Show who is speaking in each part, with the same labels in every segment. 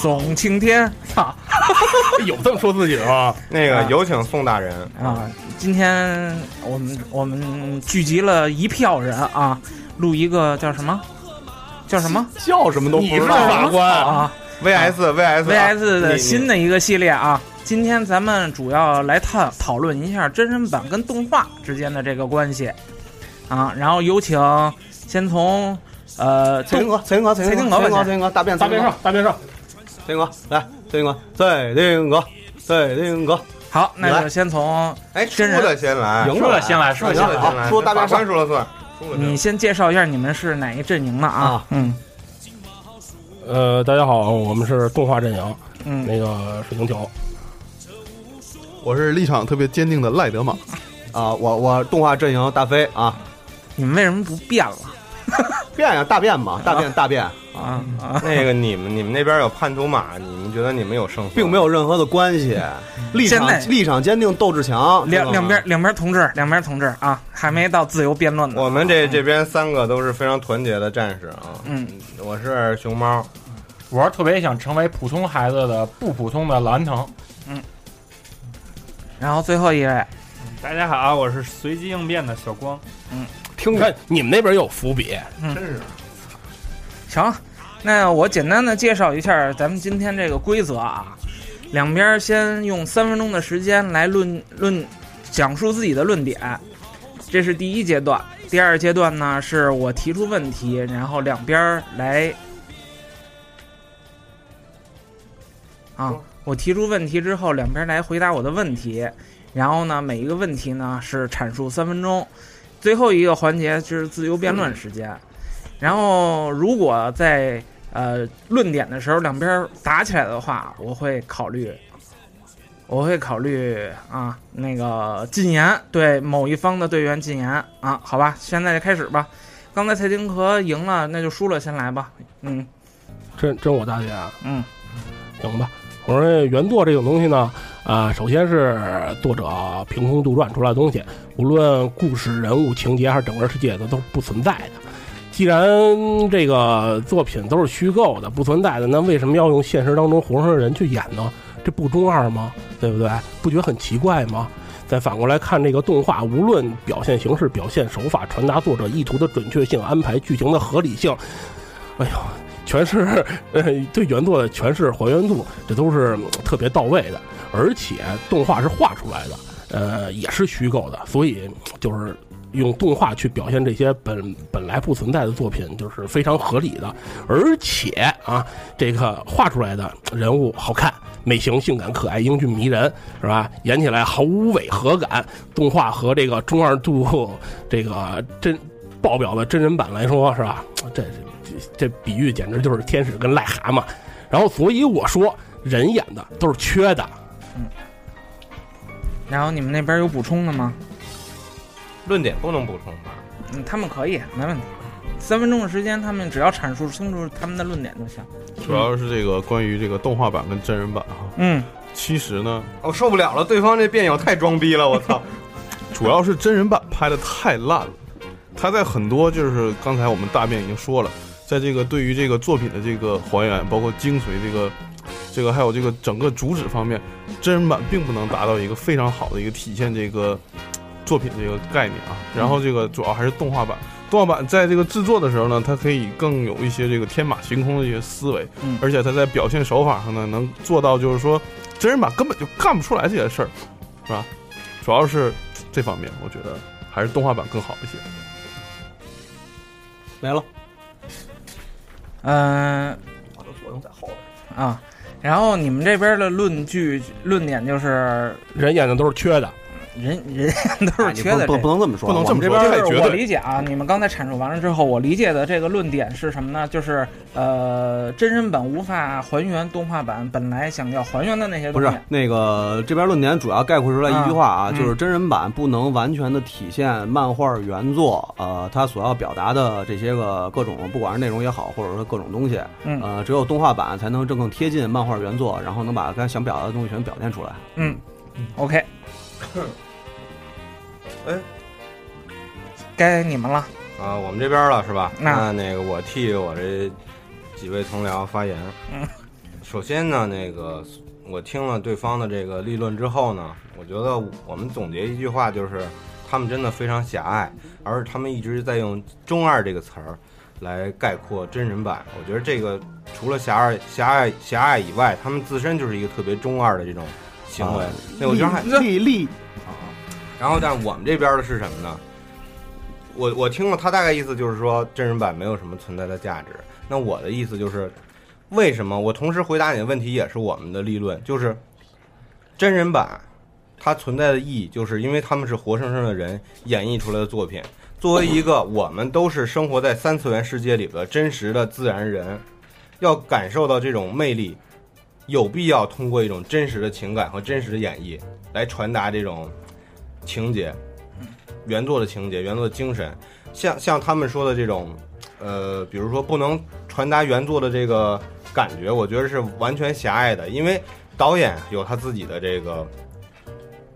Speaker 1: 送晴天，操！
Speaker 2: 有这么说自己的吗？
Speaker 3: 那个有请宋大人
Speaker 1: 啊！今天我们我们聚集了一票人啊，录一个叫什么？叫什么？
Speaker 2: 叫什么都不知道。法官
Speaker 1: 啊
Speaker 3: ，VS VS
Speaker 1: VS 的新的一个系列啊！今天咱们主要来探讨论一下真人版跟动画之间的这个关系啊。然后有请先从呃，
Speaker 4: 蔡英哥，蔡英哥，蔡丁哥，蔡丁哥，大变
Speaker 2: 大变兽，大便上。
Speaker 4: 蔡丁哥，来，蔡丁哥，蔡丁哥，蔡丁哥。
Speaker 1: 好，那就先从
Speaker 3: 哎，输的先来，
Speaker 2: 赢了先来，输的先
Speaker 3: 来，
Speaker 4: 输大便
Speaker 3: 上说了算。
Speaker 1: 你先介绍一下你们是哪一阵营的啊？嗯。
Speaker 2: 呃，大家好，我们是动画阵营。
Speaker 1: 嗯。
Speaker 2: 那个水晶球。
Speaker 5: 我是立场特别坚定的赖德玛。
Speaker 4: 啊，我我动画阵营大飞啊。
Speaker 1: 你们为什么不变了？
Speaker 4: 变呀，大变嘛，大变大变
Speaker 1: 啊！
Speaker 3: 那个你们你们那边有叛徒马，你们觉得你们有胜算，
Speaker 4: 并没有任何的关系。立场立场坚定，斗志强。
Speaker 1: 两两边两边同志，两边同志啊，还没到自由辩论呢。
Speaker 3: 我们这这边三个都是非常团结的战士啊。
Speaker 1: 嗯，
Speaker 3: 我是熊猫，
Speaker 6: 我是特别想成为普通孩子的不普通的蓝藤。
Speaker 1: 嗯，然后最后一位，
Speaker 6: 大家好，我是随机应变的小光。
Speaker 1: 嗯。
Speaker 2: 听看你们那边有伏笔，
Speaker 1: 真
Speaker 3: 是。
Speaker 1: 行，那我简单的介绍一下咱们今天这个规则啊。两边先用三分钟的时间来论论讲述自己的论点，这是第一阶段。第二阶段呢，是我提出问题，然后两边来啊，我提出问题之后，两边来回答我的问题。然后呢，每一个问题呢是阐述三分钟。最后一个环节就是自由辩论时间，然后如果在呃论点的时候两边打起来的话，我会考虑，我会考虑啊那个禁言，对某一方的队员禁言啊，好吧，现在就开始吧。刚才蔡丁壳赢了，那就输了先来吧。嗯，
Speaker 2: 这这我大姐啊，
Speaker 1: 嗯，
Speaker 2: 行吧。我说原作这种东西呢，啊，首先是作者凭空杜撰出来的东西，无论故事、人物、情节还是整个世界，它都不存在的。既然这个作品都是虚构的、不存在的，那为什么要用现实当中活生生的人去演呢？这不中二吗？对不对？不觉得很奇怪吗？再反过来看这个动画，无论表现形式、表现手法、传达作者意图的准确性、安排剧情的合理性，哎呦。全是呃对原作的全是还原度，这都是特别到位的。而且动画是画出来的，呃，也是虚构的，所以就是用动画去表现这些本本来不存在的作品，就是非常合理的。而且啊，这个画出来的人物好看、美型、性感、可爱、英俊、迷人，是吧？演起来毫无违和感。动画和这个中二度这个真爆表的真人版来说，是吧？这。这这比喻简直就是天使跟癞蛤蟆，然后所以我说人演的都是缺的。
Speaker 1: 嗯，然后你们那边有补充的吗？
Speaker 3: 论点不能补充吧？
Speaker 1: 嗯，他们可以，没问题。三分钟的时间，他们只要阐述清楚他们的论点就行。
Speaker 5: 主要是这个关于这个动画版跟真人版哈。
Speaker 1: 嗯，
Speaker 5: 其实呢，
Speaker 3: 我受不了了，对方这辩友太装逼了，我操！
Speaker 5: 主要是真人版拍的太烂了，他在很多就是刚才我们大便已经说了。在这个对于这个作品的这个还原，包括精髓，这个，这个还有这个整个主旨方面，真人版并不能达到一个非常好的一个体现这个作品这个概念啊。然后这个主要还是动画版，动画版在这个制作的时候呢，它可以更有一些这个天马行空的一些思维，而且它在表现手法上呢，能做到就是说真人版根本就干不出来这些事儿，是吧？主要是这方面，我觉得还是动画版更好一些。
Speaker 4: 没了。
Speaker 1: 嗯，
Speaker 4: 作用在后
Speaker 1: 边啊。然后你们这边的论据论点就是
Speaker 2: 人演的都是缺的。
Speaker 1: 人人 都是缺的，
Speaker 4: 不不能这么说，
Speaker 5: 不能这么说。
Speaker 1: 这边我理解啊，你们刚才阐述完了之后，我理解的这个论点是什么呢？就是呃，真人版无法还原动画版本来想要还原的那些
Speaker 4: 东西。不是那个这边论点主要概括出来一句话
Speaker 1: 啊，
Speaker 4: 就是真人版不能完全的体现漫画原作呃它所要表达的这些个各种不管是内容也好，或者说各种东西，呃，只有动画版才能正更贴近漫画原作，然后能把该想表达的东西全表现出来。
Speaker 1: 嗯，OK。
Speaker 3: 哎，
Speaker 1: 该你们了
Speaker 3: 啊！我们这边了是吧？那那个我替我这几位同僚发言。
Speaker 1: 嗯，
Speaker 3: 首先呢，那个我听了对方的这个立论之后呢，我觉得我们总结一句话就是，他们真的非常狭隘，而他们一直在用“中二”这个词儿来概括真人版。我觉得这个除了狭隘、狭隘、狭隘以外，他们自身就是一个特别中二的这种行为。那我觉得还
Speaker 4: 立立
Speaker 3: 啊，然后，但我们这边的是什么呢？我我听了他大概意思就是说，真人版没有什么存在的价值。那我的意思就是，为什么？我同时回答你的问题也是我们的立论，就是真人版它存在的意义，就是因为他们是活生生的人演绎出来的作品。作为一个我们都是生活在三次元世界里的真实的自然人，要感受到这种魅力，有必要通过一种真实的情感和真实的演绎来传达这种情节，原作的情节、原作的精神。像像他们说的这种，呃，比如说不能传达原作的这个感觉，我觉得是完全狭隘的，因为导演有他自己的这个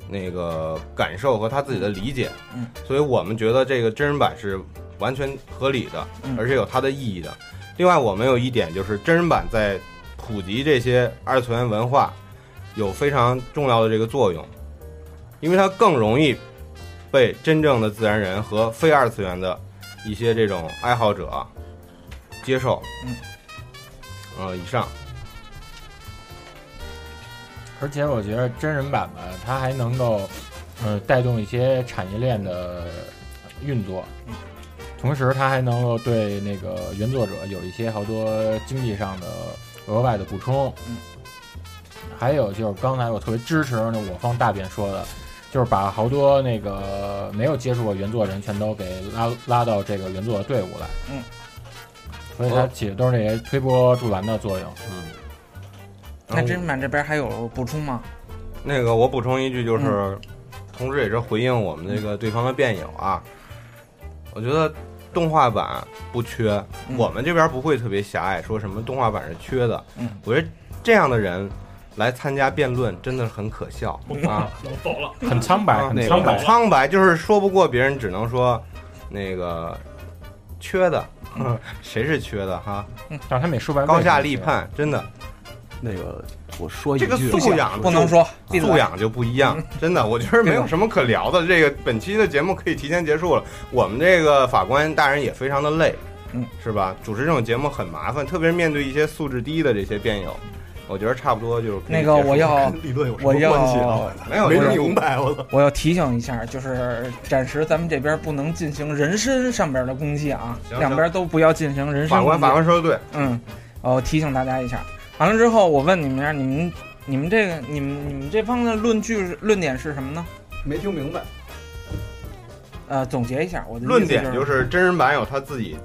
Speaker 3: 那个感受和他自己的理解，
Speaker 1: 嗯，
Speaker 3: 所以我们觉得这个真人版是完全合理的，
Speaker 1: 嗯
Speaker 3: 而且有它的意义的。另外，我们有一点就是真人版在普及这些二次元文化有非常重要的这个作用，因为它更容易被真正的自然人和非二次元的一些这种爱好者接受。
Speaker 1: 嗯，
Speaker 3: 呃，以上。
Speaker 6: 而且我觉得真人版吧，它还能够，呃，带动一些产业链的运作，同时它还能够对那个原作者有一些好多经济上的额外的补充。
Speaker 1: 嗯，
Speaker 6: 还有就是刚才我特别支持那我方大便说的，就是把好多那个没有接触过原作人全都给拉拉到这个原作的队伍来。
Speaker 1: 嗯，
Speaker 6: 所以它起的都是那些推波助澜的作用。
Speaker 3: 嗯。
Speaker 1: 那真人版这边还有补充吗？
Speaker 3: 那个我补充一句，就是，同时也是回应我们那个对方的辩友啊。我觉得动画版不缺，
Speaker 1: 嗯
Speaker 3: 我们这边不会特别狭隘，说什么动画版是缺的。
Speaker 1: 嗯，
Speaker 3: 我觉得这样的人来参加辩论真的是很可笑 啊，
Speaker 2: 走了，
Speaker 6: 很苍白，
Speaker 3: 啊那个
Speaker 6: 很苍白。
Speaker 3: 苍白就是说不过别人，只能说那个缺的，谁是缺的哈？
Speaker 6: 但是他没说白，
Speaker 3: 高下立。判，真的。
Speaker 4: 那个我说一句
Speaker 3: 这个，素养
Speaker 1: 不能说
Speaker 3: 素养就不一样，真的，我觉得没有什么可聊的。这个本期的节目可以提前结束了。我们这个法官大人也非常的累，
Speaker 1: 嗯，
Speaker 3: 是吧？主持这种节目很麻烦，特别是面对一些素质低的这些辩友，我觉得差不多就是
Speaker 1: 那个我要
Speaker 5: 理论有
Speaker 1: 要
Speaker 5: 么关系啊？
Speaker 3: 没有就是
Speaker 5: 没明白我操！
Speaker 1: 我要提醒一下，就是暂时咱们这边不能进行人身上边的攻击啊，两边都不要进行人身
Speaker 3: 法官，
Speaker 1: 攻击
Speaker 3: 法官说的对，
Speaker 1: 嗯，哦，提醒大家一下。完了之后，我问你们一下，你们你们这个你们你们这方的论据论点是什么呢？
Speaker 4: 没听明白。
Speaker 1: 呃，总结一下，我的
Speaker 3: 论点
Speaker 1: 就
Speaker 3: 就是真人版有他自己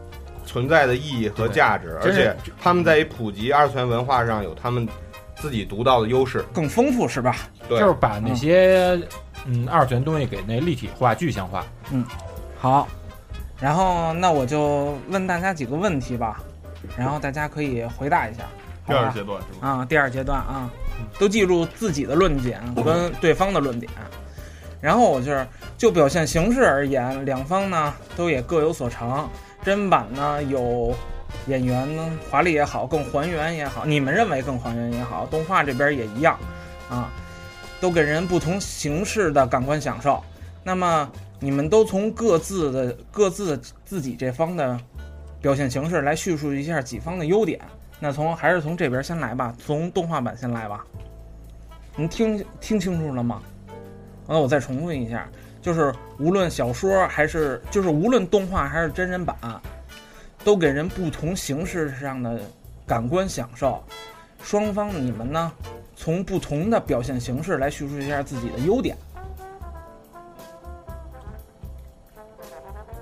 Speaker 3: 存在的意义和价值，而且他们在于普及二次元文化上有他们自己独到的优势。
Speaker 1: 更丰富是吧？
Speaker 3: 对
Speaker 6: 就是把那些嗯二次元东西给那立体化、具象化。
Speaker 1: 嗯好，然后那我就问大家几个问题吧，然后大家可以回答一下。
Speaker 5: 第二阶段是吧？
Speaker 1: 啊，第二阶段啊，都记住自己的论点跟对方的论点。然后我就是就表现形式而言，两方呢都也各有所长。真版呢有演员呢华丽也好，更还原也好，你们认为更还原也好，动画这边也一样啊，都给人不同形式的感官享受。那么你们都从各自的各自自己这方的表现形式来叙述一下己方的优点。那从还是从这边先来吧，从动画版先来吧。您听听清楚了吗？那我再重复一下，就是无论小说还是就是无论动画还是真人版，都给人不同形式上的感官享受。双方你们呢，从不同的表现形式来叙述一下自己的优点。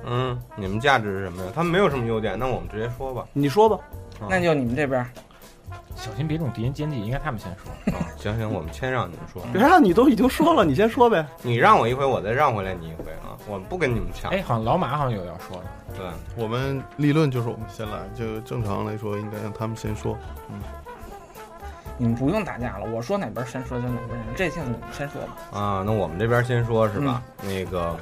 Speaker 3: 嗯，你们价值是什么呀？他们没有什么优点，那我们直接说吧。
Speaker 4: 你说吧，
Speaker 3: 啊
Speaker 1: 那就你们这边，
Speaker 6: 小心别中敌人奸计，应该他们先说。
Speaker 3: 啊，行行，我们先让你们说。
Speaker 4: 别让你都已经说了，你先说呗。
Speaker 3: 你让我一回，我再让回来你一回啊！我们不跟你们抢。
Speaker 6: 哎，好像老马好像有要说的。
Speaker 3: 对，
Speaker 5: 我们立论就是我们先来，就正常来说应该让他们先说。
Speaker 1: 嗯你们不用打架了，我说哪边先说就哪边先，这次你们先说吧。
Speaker 3: 啊，那我们这边先说是吧？那个，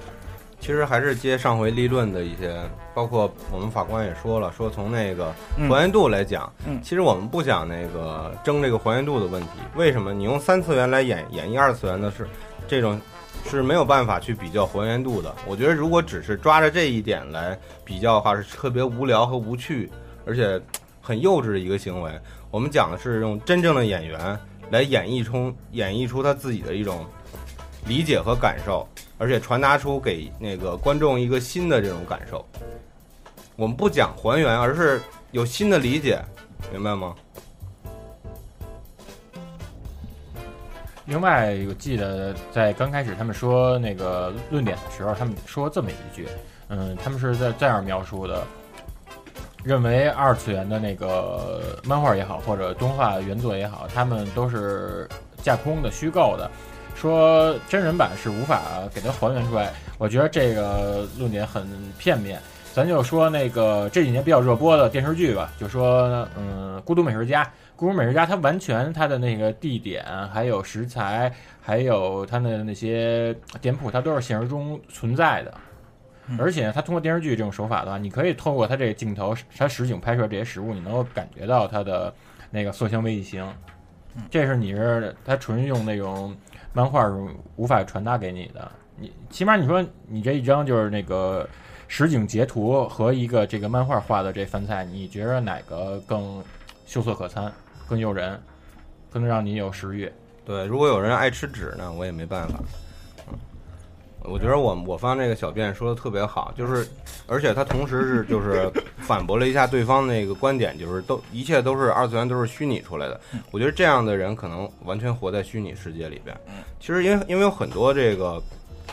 Speaker 3: 其实还是接上回立论的一些，包括我们法官也说了，说从那个还原度来讲，
Speaker 1: 嗯，
Speaker 3: 其实我们不讲那个争这个还原度的问题。为什么你用三次元来演演绎二次元的是这种是没有办法去比较还原度的？我觉得如果只是抓着这一点来比较的话，是特别无聊和无趣，而且 很幼稚的一个行为。我们讲的是用真正的演员来演绎出演绎出他自己的一种理解和感受。而且传达出给那个观众一个新的这种感受。我们不讲还原，而是有新的理解，明白吗？
Speaker 6: 另外，我记得在刚开始他们说那个论点的时候，他们说这么一句，嗯，他们是在这样描述的：认为二次元的那个漫画也好，或者动画原作也好，他们都是架空的、虚构的。说真人版是无法给它还原出来，我觉得这个论点很片面。咱就说那个这几年比较热播的电视剧吧，就说嗯，《孤独美食家》，《孤独美食家》它完全它的那个地点、还有食材、还有它的那些店铺，它都是现实中存在的。而且它通过电视剧这种手法的话，你可以透过它这个镜头，它实景拍摄这些食物，你能够感觉到它的那个色香味形。这是你是他纯用那种。漫画是无法传达给你的，你起码你说你这一张就是那个实景截图和一个这个漫画画的这饭菜，你觉得哪个更秀色可餐，更诱人，更让你有食欲？
Speaker 3: 对，如果有人爱吃纸呢，我也没办法。我觉得我我方这个小便说的特别好，就是，而且他同时是 就是反驳了一下对方那个观点，就是都一切都是二次元都是虚拟出来的。我觉得这样的人可能完全活在虚拟世界里边。其实因为因为有很多这个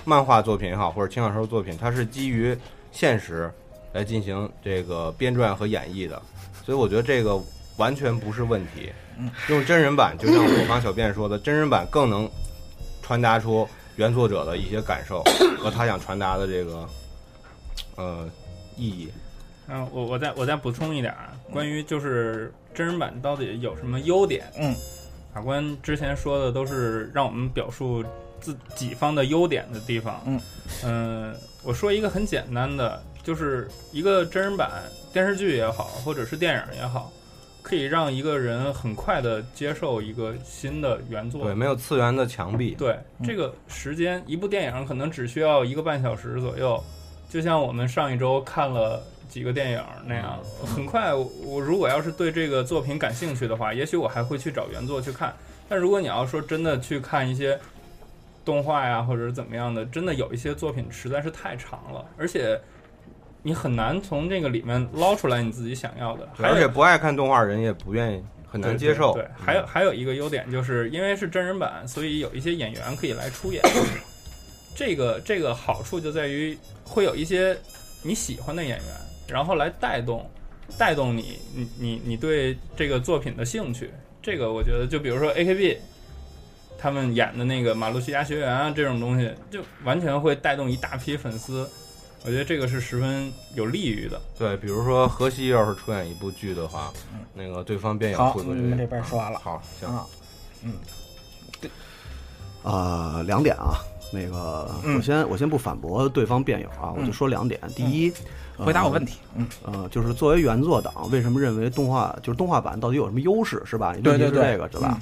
Speaker 3: 漫画作品也好，或者轻小说作品，它是基于现实来进行这个编撰和演绎的，所以我觉得这个完全不是问题。用真人版，就像我方小便说的，真人版更能传达出。原作者的一些感受和他想传达的这个呃意义。
Speaker 7: 嗯，我我再我再补充一点啊，关于就是真人版到底有什么优点？
Speaker 1: 嗯，
Speaker 7: 法官之前说的都是让我们表述自己方的优点的地方。
Speaker 1: 嗯
Speaker 7: 嗯，我说一个很简单的，就是一个真人版电视剧也好，或者是电影也好。可以让一个人很快的接受一个新的原作，
Speaker 3: 对，没有次元的墙壁。
Speaker 7: 对，这个时间，一部电影可能只需要一个半小时左右，就像我们上一周看了几个电影那样，很快。我如果要是对这个作品感兴趣的话，也许我还会去找原作去看。但如果你要说真的去看一些动画呀，或者是怎么样的，真的有一些作品实在是太长了，而且。你很难从这个里面捞出来你自己想要的，
Speaker 3: 而且不爱看动画人也不愿意，很难接受。
Speaker 7: 对，还有还有一个优点就是，因为是真人版，所以有一些演员可以来出演。这个这个好处就在于会有一些你喜欢的演员，然后来带动带动你你你你对这个作品的兴趣。这个我觉得，就比如说 A K B 他们演的那个《马路西亚学园》啊，这种东西，就完全会带动一大批粉丝。我觉得这个是十分有利于的。
Speaker 3: 对，比如说河西要是出演一部剧的话，那个对方便友会不会？
Speaker 1: 这边说完了。
Speaker 3: 好，行。
Speaker 1: 嗯，
Speaker 4: 对。啊，两点啊，那个我先我先不反驳对方辩友啊，我就说两点。第一，
Speaker 1: 回答我问题。
Speaker 4: 嗯，呃，就是作为原作党，为什么认为动画就是动画版到底有什么优势，是吧？
Speaker 1: 对对对，
Speaker 4: 这个是吧？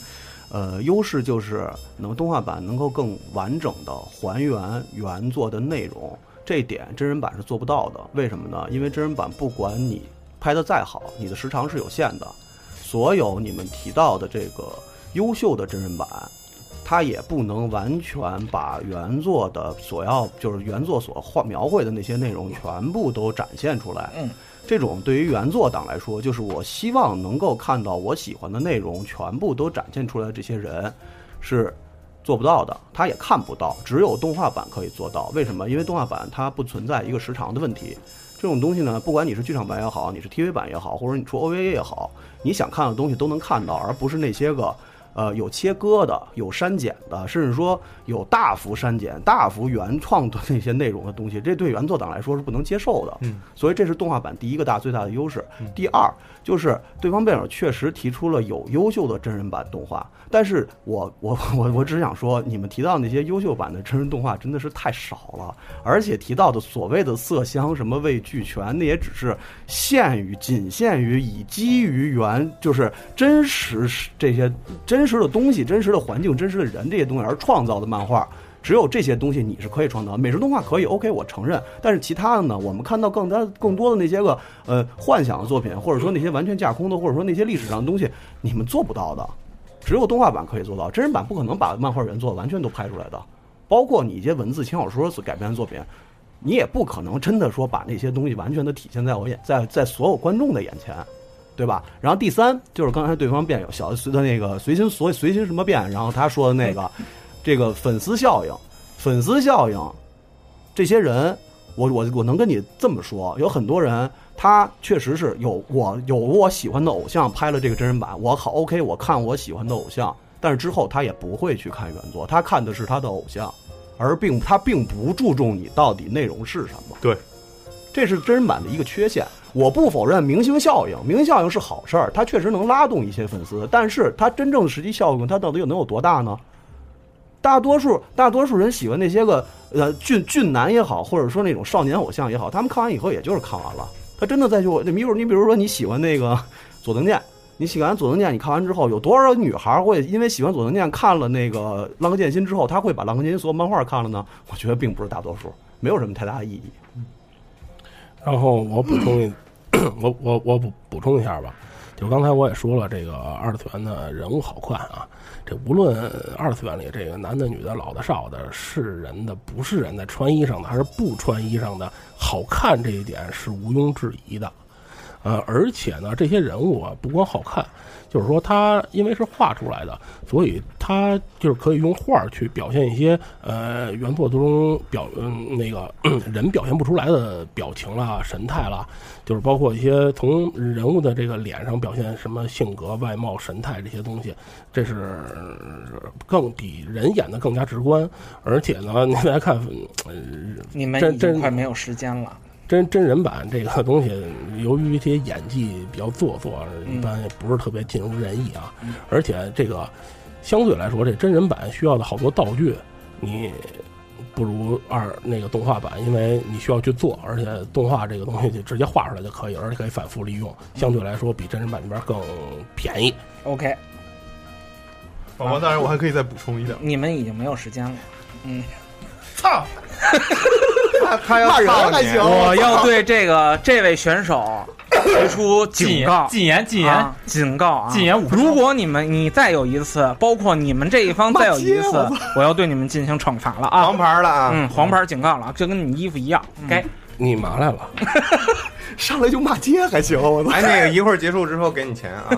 Speaker 4: 呃，优势就是能动画版能够更完整的还原原作的内容。这点真人版是做不到的，为什么呢？因为真人版不管你拍的再好，你的时长是有限的。所有你们提到的这个优秀的真人版，它也不能完全把原作的所要就是原作所画描绘的那些内容全部都展现出来。
Speaker 1: 嗯，
Speaker 4: 这种对于原作党来说，就是我希望能够看到我喜欢的内容全部都展现出来。这些人是。做不到的，他也看不到，只有动画版可以做到。为什么？因为动画版它不存在一个时长的问题。这种东西呢，不管你是剧场版也好，你是 TV 版也好，或者你出 OVA 也好，你想看的东西都能看到，而不是那些个呃有切割的、有删减的，甚至说有大幅删减、大幅原创的那些内容的东西，这对原作党来说是不能接受的。
Speaker 5: 嗯，
Speaker 4: 所以这是动画版第一个大最大的优势。第二就是对方辩友确实提出了有优秀的真人版动画，但是我我我我只想说，你们提到那些优秀版的真人动画真的是太少了，而且提到的所谓的色香什么味俱全，那也只是限于仅限于以基于原就是真实这些真真实的东西、真实的环境、真实的人这些东西而创造的漫画。只有这些东西你是可以创造，美食动画可以，OK，我承认。但是其他的呢，我们看到更多更多的那些个呃幻想的作品，或者说那些完全架空的，或者说那些历史上的东西，你们做不到的。只有动画版可以做到，真人版不可能把漫画原作完全都拍出来的。包括你一些文字轻小说所改编的作品，你也不可能真的说把那些东西完全的体现在我眼在在所有观众的眼前，对吧？然后第三就是刚才对方辩友小随的那个随心所随心什么变，然后他说的那个。这个粉丝效应，粉丝效应，这些人，我我我能跟你这么说，有很多人，他确实是有我有我喜欢的偶像拍了这个真人版，我好 OK，我看我喜欢的偶像，但是之后他也不会去看原作，他看的是他的偶像，而并他并不注重你到底内容是什么。
Speaker 5: 对，
Speaker 4: 这是真人版的一个缺陷。我不否认明星效应，明星效应是好事儿，它确实能拉动一些粉丝，但是它真正的实际效应，它到底又能有多大呢？大多数大多数人喜欢那些个呃俊俊男也好，或者说那种少年偶像也好，他们看完以后也就是看完了。他真的再去，你比如你比如说你喜欢那个 佐藤健，你喜欢佐藤健，你看完之后有多少女孩会因为喜欢佐藤健看了那个浪客剑心之后，他会把浪客剑心所有漫画看了呢？我觉得并不是大多数，没有什么太大的意义。
Speaker 2: 然后我补充一，我我我补补充一下吧，就刚才我也说了，这个二次元的人物好看啊。这无论二次元里这个男的、女的、老的、少的，是人的、不是人的，穿衣裳的还是不穿衣裳的，好看这一点是毋庸置疑的。呃，而且呢，这些人物啊，不光好看。就是说，它因为是画出来的，所以它就是可以用画去表现一些呃原作中表嗯那个 人表现不出来的表情啦、神态啦，就是包括一些从人物的这个脸上表现什么性格、外貌、神态这些东西，这是更比人演的更加直观。而且呢，您来看，
Speaker 1: 你们已经快没有时间了。
Speaker 2: 真真人版这个东西，由于这些演技比较做作，一般也不是特别尽如人意啊。而且这个相对来说，这真人版需要的好多道具，你不如二那个动画版，因为你需要去做，而且动画这个东西就直接画出来就可以，而且可以反复利用，相对来说比真人版里边更便宜。
Speaker 1: OK，
Speaker 5: 宝宝大人，我还可以再补充一点。
Speaker 1: 你们已经没有时间了。嗯，
Speaker 5: 操。
Speaker 3: 他要
Speaker 4: 人还行，
Speaker 1: 我要对这个这位选手提出警告，
Speaker 7: 禁言，禁言，
Speaker 1: 警告啊！
Speaker 7: 禁言五
Speaker 1: 如果你们你再有一次，包括你们这一方再有一次，我要对你们进行惩罚了啊！
Speaker 3: 黄牌了啊！
Speaker 1: 嗯，黄牌警告了，就跟你衣服一样。该
Speaker 2: 你麻来了，
Speaker 4: 上来就骂街还行，我操！
Speaker 3: 哎，那个一会儿结束之后给你钱啊！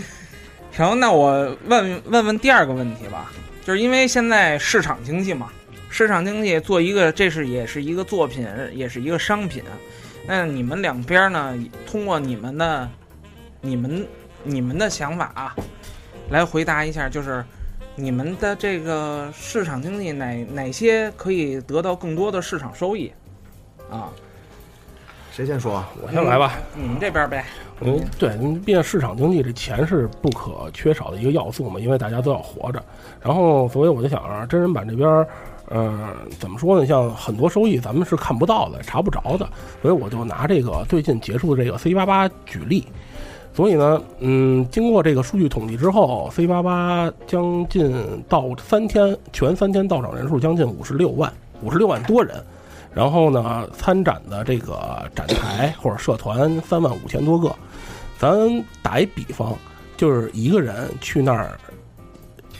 Speaker 1: 行，那我问问问第二个问题吧，就是因为现在市场经济嘛。市场经济做一个，这是也是一个作品，也是一个商品。那你们两边呢？通过你们的、你们、你们的想法啊，来回答一下，就是你们的这个市场经济哪哪些可以得到更多的市场收益啊？
Speaker 4: 谁先说？
Speaker 2: 我先来吧。
Speaker 1: 你们这边呗。
Speaker 2: 嗯，对，毕竟市场经济这钱是不可缺少的一个要素嘛，因为大家都要活着。然后，所以我就想啊，真人版这边。嗯，怎么说呢？像很多收益咱们是看不到的、查不着的，所以我就拿这个最近结束的这个 C 八八举例。所以呢，嗯，经过这个数据统计之后，C 八八将近到三天全三天到场人数将近五十六万，五十六万多人。然后呢，参展的这个展台或者社团三万五千多个。咱打一比方，就是一个人去那儿。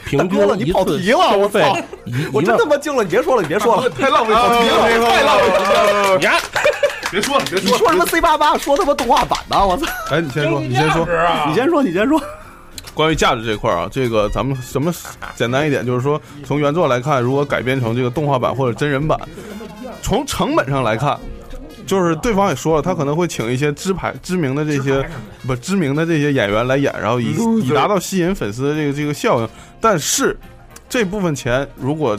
Speaker 2: 平均
Speaker 4: 了，你跑题了，我操！我真他妈惊了，你别说了，你别说了，
Speaker 5: 太浪费跑题了，太浪费了！
Speaker 2: 你看，
Speaker 5: 别说了，别说，
Speaker 4: 你说什么 C 八八？说他妈动画版呢？我操！
Speaker 5: 哎，你先说，你先说，
Speaker 4: 你先说，你先说。
Speaker 5: 关于价值这块啊，这个咱们什么简单一点，就是说从原作来看，如果改编成这个动画版或者真人版，从成本上来看，就是对方也说了，他可能会请一些知牌知名的这些不知名的这些演员来演，然后以以达到吸引粉丝的这个这个效应。但是这部分钱如果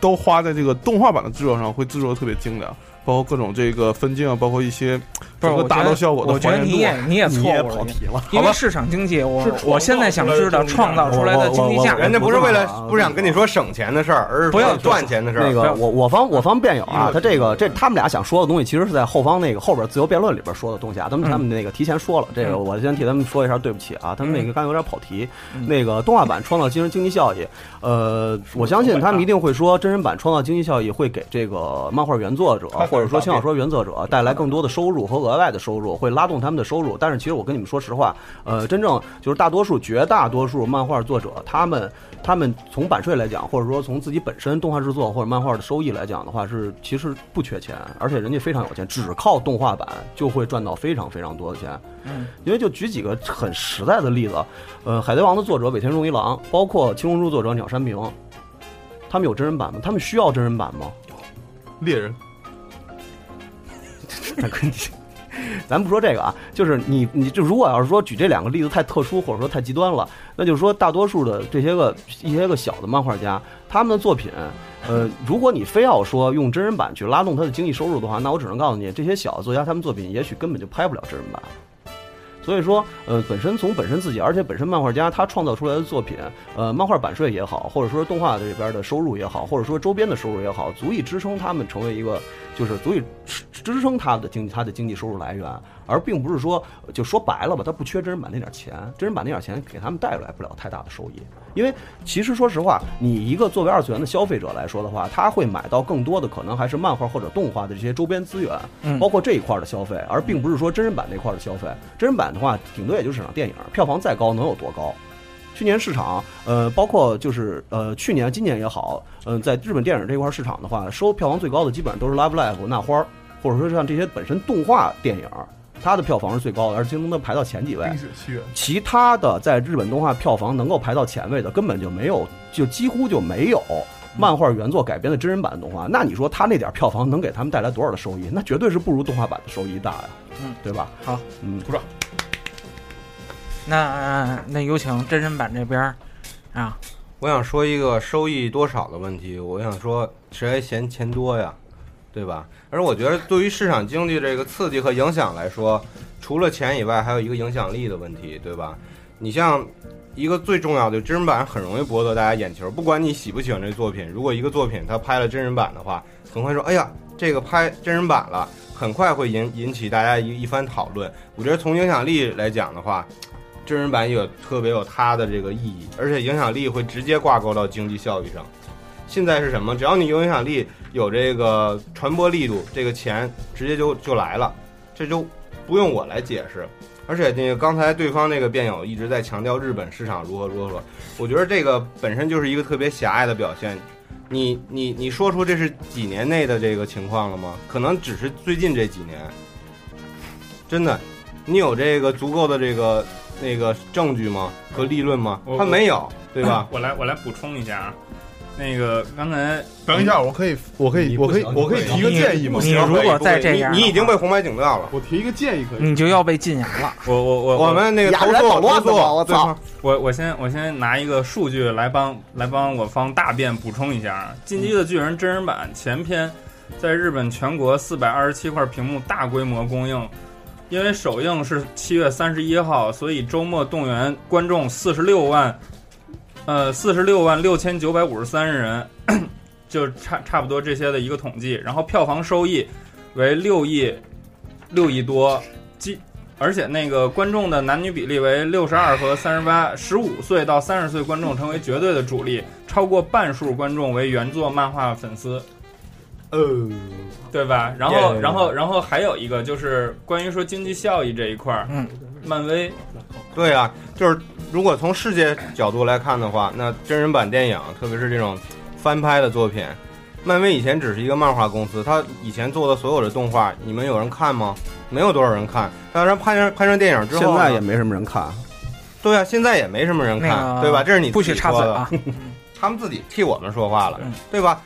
Speaker 5: 都花在这个动画版的制作上，会制作的特别精良，包括各种这个分镜啊，包括一些
Speaker 1: 不是我觉得
Speaker 5: 道效果的
Speaker 1: 我觉得。你也你也错误了，
Speaker 4: 跑题了。
Speaker 1: 因为市场经济，我
Speaker 2: 是
Speaker 1: 我现在想知道创造出来的经济价值。
Speaker 3: 人家不是为了不是想跟你说省钱的事儿，而是
Speaker 1: 不要
Speaker 3: 说赚钱的事儿。
Speaker 4: 那个我我方我方辩友啊
Speaker 3: 嗯，
Speaker 4: 他这个这他们俩想说的东西，其实是在后方那个后边自由辩论里边说的东西啊。他们
Speaker 1: 嗯
Speaker 4: 他们那个提前说了，这个我先替他们说一下，对不起啊，他们那个刚有点跑题。
Speaker 1: 嗯
Speaker 4: 那个动画版创造经经济效益，呃，我相信他们一定会说真人版创造经济效益会给这个漫画原作者或者说轻小说原作者带来更多的收入和额外的收入，会拉动他们的收入。但是其实我跟你们说实话，呃，真正就是大多数绝大多数漫画作者，他们他们从版税来讲，或者说从自己本身动画制作或者漫画的收益来讲的话，是其实不缺钱，而且人家非常有钱，只靠动画版就会赚到非常非常多的钱。
Speaker 1: 嗯，
Speaker 4: 因为就举几个很实在的例子，呃，《海贼王》的作者尾田荣一郎，包括《青龙珠》作者鸟山明，他们有真人版吗？他们需要真人版吗？
Speaker 5: 猎人
Speaker 4: 大哥，你 咱不说这个啊，就是你，你就如果要是说举这两个例子太特殊或者说太极端了，那就是说大多数的这些个一些个小的漫画家，他们的作品，呃，如果你非要说用真人版去拉动他的经济收入的话，那我只能告诉你，这些小的作家他们作品也许根本就拍不了真人版。所以说，呃，本身从本身自己，而且本身漫画家他创造出来的作品，呃，漫画版税也好，或者说动画这边的收入也好，或者说周边的收入也好，足以支撑他们成为一个，就是足以支撑他的经济他的经济收入来源，而并不是说就说白了吧，他不缺真人版那点钱，真人版那点钱给他们带来不了太大的收益。因为其实说实话，你一个作为二次元的消费者来说的话，他会买到更多的可能还是漫画或者动画的这些周边资源，
Speaker 1: 嗯
Speaker 4: 包括这一块的消费，而并不是说真人版那块的消费。真人版的话，顶多也就是场电影，票房再高能有多高？去年市场，呃，包括就是呃，去年、今年也好，嗯、在日本电影这块市场的话，收票房最高的基本上都是《Love Live》、那花儿，或者说像这些本身动画电影，它的票房是最高的，而京东能排到前几位。
Speaker 5: 冰雪奇缘，
Speaker 4: 其他的在日本动画票房能够排到前位的，根本就没有，就几乎就没有漫画原作改编的真人版的动画。那你说他那点票房能给他们带来多少的收益？那绝对是不如动画版的收益大呀，
Speaker 1: 嗯，
Speaker 4: 对吧？
Speaker 1: 好，
Speaker 4: 嗯，鼓掌
Speaker 1: 那那有请真人版这边啊，
Speaker 3: 我想说一个收益多少的问题，我想说谁还嫌钱多呀，对吧？而我觉得对于市场经济这个刺激和影响来说，除了钱以外，还有一个影响力的问题，对吧？你像一个最重要的真人版很容易博得大家眼球，不管你喜不喜欢这作品，如果一个作品它拍了真人版的话，很快说，哎呀，这个拍真人版了，很快会引引起大家一一番讨论。我觉得从影响力来讲的话，真人版有特别有它的这个意义，而且影响力会直接挂钩到经济效益上。现在是什么？只要你有影响力，有这个传播力度，这个钱直接就就来了，这就不用我来解释。而且那个刚才对方那个辩友一直在强调日本市场如何如何，我觉得这个本身就是一个特别狭隘的表现。你你你说出这是几年内的这个情况了吗？可能只是最近这几年。真的，你有这个足够的这个那个证据吗？和立论吗？他没有，对吧？
Speaker 7: 我来我来补充一下啊，那个刚才
Speaker 5: 等一下，我可以，我可以，我可以，我可以提个建议吗？
Speaker 1: 你如果再这样
Speaker 3: 你你已经被红白警告了。
Speaker 5: 我提一个建议可以。
Speaker 1: 你就要被禁言了。
Speaker 7: 我我我
Speaker 3: 我们那个投诉投
Speaker 4: 乱的吧我操
Speaker 3: 诉
Speaker 7: 我我先我先拿一个数据来帮来帮我方大便补充一下啊，《进击的巨人》真人版前篇在日本全国四百二十七块屏幕大规模供应，因为首映是七月三十一号，所以周末动员观众四十六万，呃四十六万六千九百五十三人，就差差不多这些的一个统计，然后票房收益为六亿六亿多，基而且那个观众的男女比例为六十二和三十八，十五岁到三十岁观众成为绝对的主力，超过半数观众为原作漫画粉丝，
Speaker 3: 呃，
Speaker 7: 对吧？然后
Speaker 3: Yeah
Speaker 7: 然后然后还有一个就是关于说经济效益这一块儿，
Speaker 1: 嗯，
Speaker 7: 漫威
Speaker 3: 对啊，就是如果从世界角度来看的话，那真人版电影，特别是这种翻拍的作品，漫威以前只是一个漫画公司，它以前做的所有的动画，你们有人看吗？没有多少人看。当然拍成拍成电影之后，
Speaker 4: 现在也没什么人看。
Speaker 3: 对啊，现在也没什么人看，
Speaker 1: 那个
Speaker 3: 对吧？这是你
Speaker 1: 不许插嘴啊！
Speaker 3: 他们自己替我们说话了，
Speaker 1: 嗯
Speaker 3: 对吧？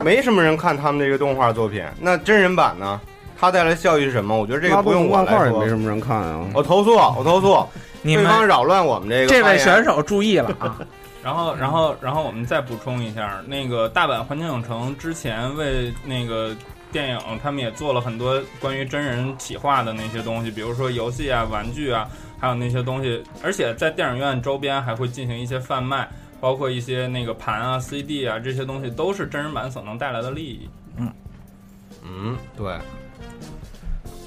Speaker 3: 没什么人看他们这个动画作品，那真人版呢？它带来的效益是什么？我觉得这个不用我
Speaker 4: 漫画
Speaker 3: 来说。
Speaker 4: 也没什么人看啊。
Speaker 3: 我投诉，我投诉，
Speaker 1: 你
Speaker 3: 对方
Speaker 1: 们
Speaker 3: 扰乱我们这个
Speaker 1: 这位
Speaker 3: 言
Speaker 1: 选手注意了啊！
Speaker 7: 然后，然后，然后我们再补充一下，那个大阪环球影城之前为那个电影，他们也做了很多关于真人企划的那些东西，比如说游戏啊、玩具啊，还有那些东西。而且在电影院周边还会进行一些贩卖，包括一些那个盘啊、CD 啊这些东西，都是真人版所能带来的利益。
Speaker 3: 嗯，对，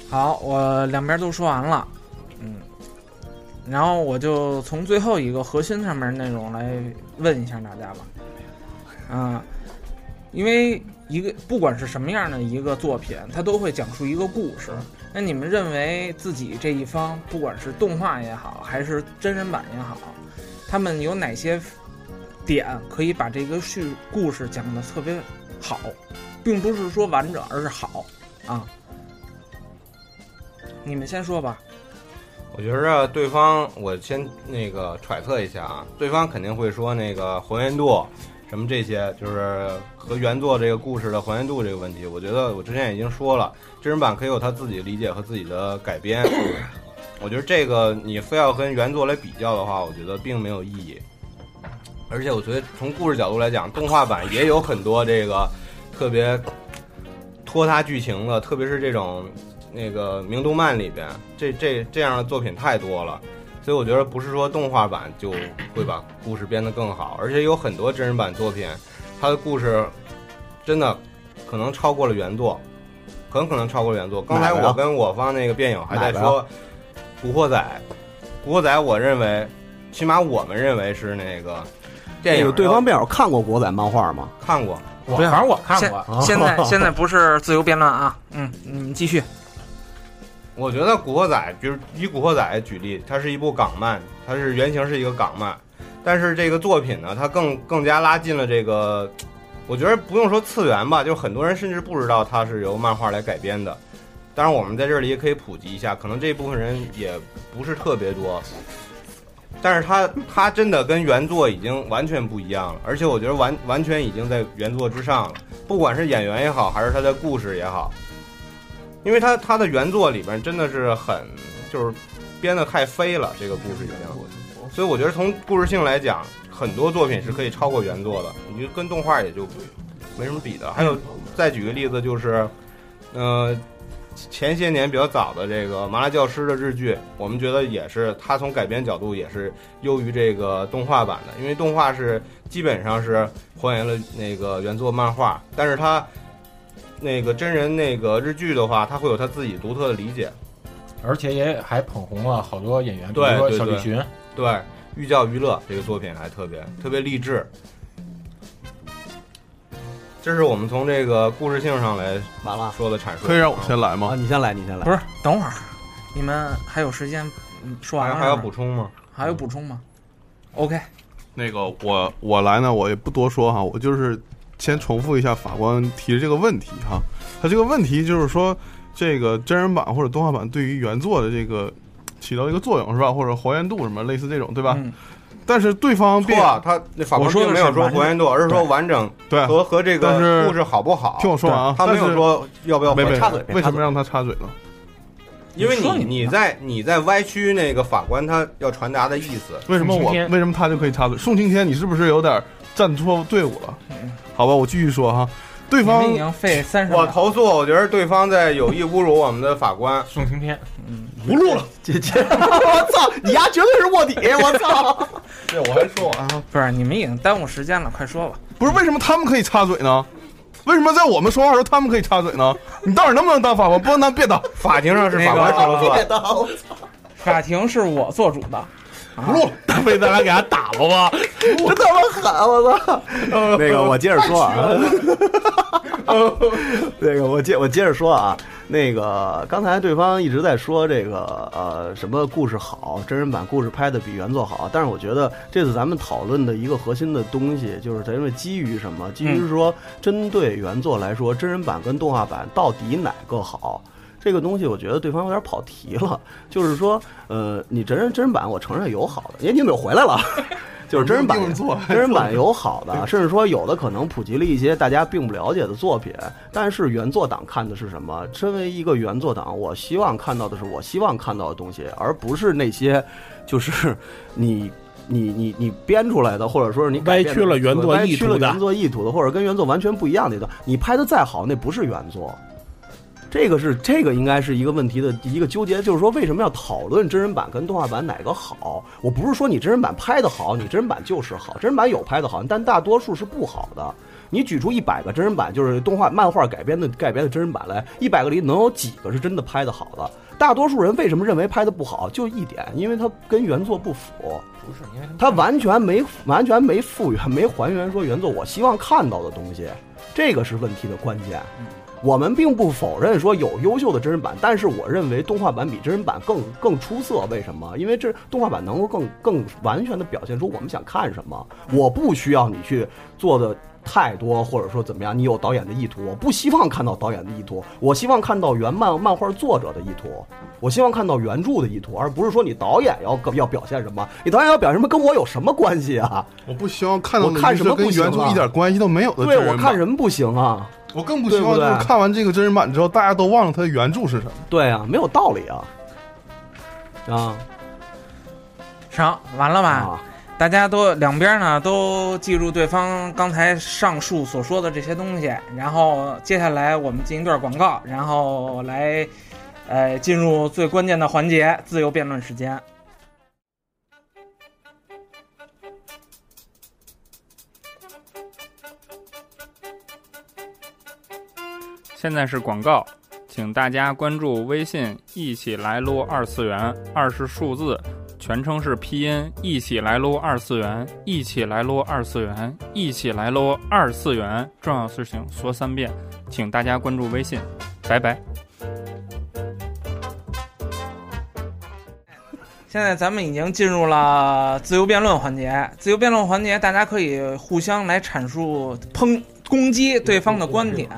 Speaker 1: 好，我两边都说完了，嗯，然后我就从最后一个核心上面内容来问一下大家吧，啊、因为一个不管是什么样的一个作品，它都会讲述一个故事。那你们认为自己这一方，不管是动画也好，还是真人版也好，他们有哪些点可以把这个叙故事讲得特别好，并不是说完整，而是好啊。你们先说吧。
Speaker 3: 我觉着对方，我先那个揣测一下啊，对方肯定会说那个还原度，什么这些，就是和原作这个故事的还原度这个问题。我觉得我之前已经说了，真人版可以有他自己理解和自己的改编。我觉得这个你非要跟原作来比较的话，我觉得并没有意义。而且我觉得从故事角度来讲，动画版也有很多这个特别拖沓剧情的，特别是这种那个名动漫里边，这这这样的作品太多了，所以我觉得不是说动画版就会把故事编得更好，而且有很多真人版作品，它的故事真的可能超过了原作，很可能超过了原作。刚才我跟我方那个辩友还在说《古惑仔》，《古惑仔》我认为，起码我们认为是那个电影
Speaker 4: 对方辩友看过古惑仔漫画吗？
Speaker 3: 看过，
Speaker 6: 我反正我看
Speaker 1: 现
Speaker 6: 过，
Speaker 1: 现在现在不是自由辩论啊，嗯，你们继续。
Speaker 3: 我觉得《古惑仔》，比如以《古惑仔》举例，它是一部港漫，它是原型是一个港漫，但是这个作品呢，它更更加拉近了这个，我觉得不用说次元吧，就很多人甚至不知道它是由漫画来改编的。当然，我们在这里也可以普及一下，可能这部分人也不是特别多，但是它它真的跟原作已经完全不一样了，而且我觉得完完全已经在原作之上了，不管是演员也好，还是它的故事也好。因为它它的原作里边真的是很就是编的太飞了，这个故事已经，所以我觉得从故事性来讲，很多作品是可以超过原作的，你就跟动画也就没什么比的。还有再举个例子，就是呃前些年比较早的这个《麻辣教师》的日剧，我们觉得也是它从改编角度也是优于这个动画版的，因为动画是基本上是还原了那个原作漫画，但是它。那个真人那个日剧的话，他会有他自己独特的理解。
Speaker 6: 而且也还捧红了好多演员，比如
Speaker 3: 对
Speaker 6: 说小栗旬，
Speaker 3: 对，寓教于乐这个作品还特别特别励志。这是我们从这个故事性上来
Speaker 4: 完了
Speaker 3: 说的阐述。
Speaker 5: 可以让我先来
Speaker 4: 啊，
Speaker 5: 吗？
Speaker 4: 你先来，你先来。
Speaker 1: 不是，等会儿，你们还有时间？嗯说完了是吗
Speaker 3: 还还要补充吗？
Speaker 1: 还有补充吗？OK，
Speaker 5: 那个我我来呢，我也不多说哈，我就是先重复一下法官提的这个问题哈。他这个问题就是说，这个真人版或者动画版对于原作的这个起到一个作用是吧？或者还原度什么类似这种对吧？
Speaker 1: 嗯
Speaker 5: 但是对方辩
Speaker 3: 错啊，他那法官
Speaker 1: 我说的
Speaker 3: 并没有说还原度，而是说完整
Speaker 5: 对，
Speaker 3: 和和这个故事好不好。
Speaker 5: 听我说完啊，
Speaker 3: 他没有说要不要
Speaker 4: 插嘴
Speaker 5: 为什么让他插嘴呢？
Speaker 3: 因为你
Speaker 1: 你
Speaker 3: 在你在歪曲那个法官他要传达的意思。
Speaker 5: 为什么我为什么他就可以插嘴？宋青天，你是不是有点站错队伍了？好吧，我继续说哈。对方
Speaker 1: 已经费三十
Speaker 3: 我，投诉，我觉得对方在有意侮辱我们的法官。
Speaker 6: 宋青天，嗯
Speaker 5: 不录了，
Speaker 4: 姐姐，我操，你丫绝对是卧底！我操，
Speaker 5: 对，我还说完哈。
Speaker 1: 不是你们已经耽误时间了，快说吧。
Speaker 5: 不是为什么他们可以插嘴呢？为什么在我们说话的时候他们可以插嘴呢？你到底能不能当法官？不能当，别当。
Speaker 3: 法庭上是法官说了算。
Speaker 4: 别当！
Speaker 1: 法庭是我做主的，
Speaker 5: 不录了，被咱俩给他打了吧？
Speaker 4: 真他妈狠！我操！那个，我接着说啊，那个我接我接着说啊，那个刚才对方一直在说这个呃什么故事好，真人版故事拍的比原作好，但是我觉得这次咱们讨论的一个核心的东西，就是咱们基于什么？基于说针对原作来说，真人版跟动画版到底哪个好？这个东西我觉得对方有点跑题了，就是说，呃，你真人真人版我承认有好的，哎，你怎么又回来了？就是真人版真人版有好的，甚至说有的可能普及了一些大家并不了解的作品。但是原作党看的是什么？身为一个原作党，我希望看到的是我希望看到的东西，而不是那些就是 你。你你你编出来的，或者说是你
Speaker 2: 歪曲了原作
Speaker 4: 歪
Speaker 2: 意图的
Speaker 4: 曲了原作意图的，或者跟原作完全不一样的一段，你拍的再好，那不是原作。这个是这个应该是一个问题的一个纠结，就是说为什么要讨论真人版跟动画版哪个好？我不是说你真人版拍的好，你真人版就是好，真人版有拍的好，但大多数是不好的。你举出一百个真人版，就是动画漫画改编的改编的真人版来，一百个里能有几个是真的拍的好的？大多数人为什么认为拍的不好？就一点，因为它跟原作不符。
Speaker 6: 不是因为
Speaker 4: 它完全没完全没复原，没还原说原作我希望看到的东西，这个是问题的关键。我们并不否认说有优秀的真人版，但是我认为动画版比真人版更更出色。为什么？因为这动画版能够更更完全的表现出我们想看什么。我不需要你去做的太多，或者说怎么样，你有导演的意图，我不希望看到导演的意图，我希望看到原漫漫画作者的意图，我希望看到原著的意图，而不是说你导演要要表现什么，你导演要表现什么跟我有什么关系啊？
Speaker 5: 我不希望看到的
Speaker 4: 我看什么
Speaker 5: 跟原著一点关系都没有的
Speaker 4: 对。我看什么不行啊，
Speaker 5: 我更不希望就是看完这个真人版之后，大家都忘了它的原著是什么。
Speaker 4: 对啊，没有道理啊，啊
Speaker 1: 成，完了吧？
Speaker 4: 啊，
Speaker 1: 大家都两边呢都记住对方刚才上述所说的这些东西，然后接下来我们进一段广告，然后来，呃，进入最关键的环节——自由辩论时间。
Speaker 7: 现在是广告，请大家关注微信“一起来撸二次元”，二是数字，全称是拼音“一起来撸二次元”，一起来撸二次元，一起来撸二次元。重要事情说三遍，请大家关注微信，拜拜。
Speaker 1: 现在咱们已经进入了自由辩论环节。自由辩论环节，大家可以互相来阐述、抨攻击对方的观点，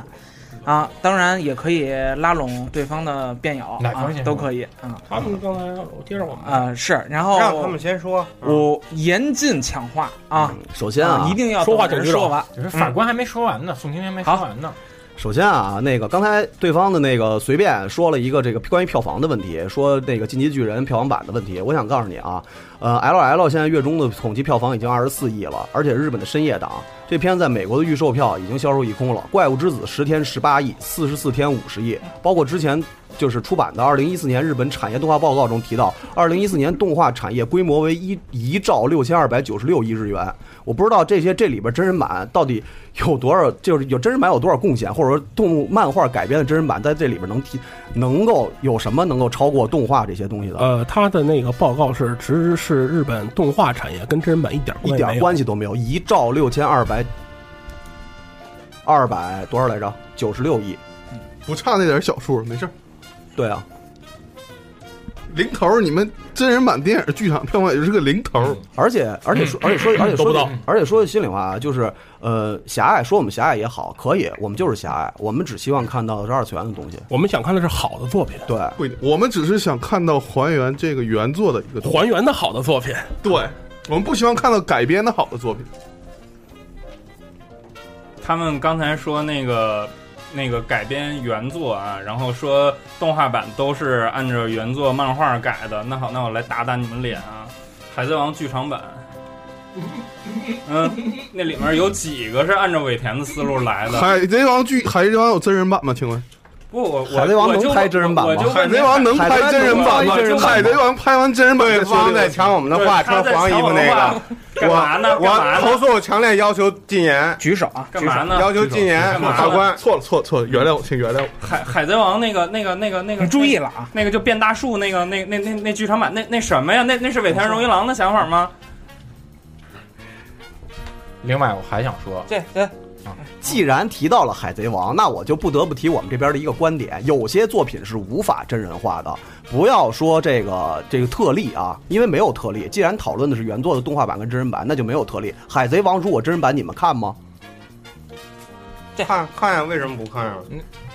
Speaker 1: 啊，当然也可以拉拢对方的辩友啊都可以啊
Speaker 2: 他们刚才我接着我们
Speaker 1: 啊是。然后
Speaker 3: 让他们先说。
Speaker 1: 我严禁抢话啊，
Speaker 4: 首先啊，
Speaker 1: 一定要
Speaker 2: 说话请举手
Speaker 1: 等人说完。
Speaker 6: 就是法官还没说完呢，宋清平没说完呢。
Speaker 4: 首先啊，那个刚才对方的那个随便说了一个这个关于票房的问题，说那个《进击巨人》票房版的问题。我想告诉你啊，呃，L L 现在月中的统计票房已经二十四亿了，而且日本的深夜档，这片在美国的预售票已经销售一空了。《怪物之子》十天十八亿，四十四天五十亿，包括之前就是出版的二零一四年日本产业动画报告中提到，二零一四年动画产业规模为一一兆六千二百九十六亿日元。我不知道这些这里边真人版到底有多少，就是有真人版有多少贡献，或者说动物漫画改编的真人版在这里边能提，能够有什么能够超过动画这些东西的？
Speaker 2: 呃，他的那个报告是其实是日本动画产业跟真人版一点
Speaker 4: 一点
Speaker 2: 关系
Speaker 4: 都没有，一兆六千二百二百多少来着？九十六亿。
Speaker 5: 不差那点小数，没事儿。
Speaker 4: 对啊，
Speaker 5: 零头，你们真人版电影剧场票房也就是个零头。
Speaker 4: 而且而且说而且说而且说
Speaker 2: 都不到
Speaker 4: 而且说句心里话啊，就是呃狭隘，说我们狭隘也好，可以，我们就是狭隘，我们只希望看到的是二次元的东西。
Speaker 2: 我们想看的是好的作品，
Speaker 4: 对，
Speaker 5: 不一定，我们只是想看到还原这个原作的一个东西。
Speaker 2: 还原的好的作品。
Speaker 5: 对，我们不希望看到改编的好的作品。
Speaker 7: 他们刚才说那个那个改编原作啊，然后说动画版都是按照原作漫画改的。那好，那我来打打你们脸啊！海贼王剧场版，嗯，那里面有几个是按照尾田的思路来的？
Speaker 5: 海贼王剧，海贼王有真人版吗？请问，
Speaker 7: 不，我我
Speaker 4: 海贼王能拍真人版吗
Speaker 5: 海贼王能拍真人版吗
Speaker 4: 海贼王拍
Speaker 5: 完真人版
Speaker 3: 对
Speaker 5: 再
Speaker 3: 抢我们的话，穿黄衣服那个，
Speaker 7: 干嘛呢？
Speaker 3: 我投诉，强烈要求禁言，
Speaker 1: 举手啊！
Speaker 7: 干嘛呢？
Speaker 3: 要求禁言，法官。
Speaker 5: 错了错了错了，原谅我，请原谅我。
Speaker 7: 海海贼王那个那个那个那个，
Speaker 1: 你注意了啊！
Speaker 7: 那个就变大树那个那那那那剧场版那那什么呀？那那是尾田荣一郎的想法吗？
Speaker 6: 另外，我还想说，
Speaker 1: 这这
Speaker 4: 既然提到了海贼王，那我就不得不提我们这边的一个观点：有些作品是无法真人化的。不要说这个这个特例啊，因为没有特例。既然讨论的是原作的动画版跟真人版，那就没有特例。海贼王如果真人版，你们看吗？
Speaker 3: 看看呀，为什么不看呀？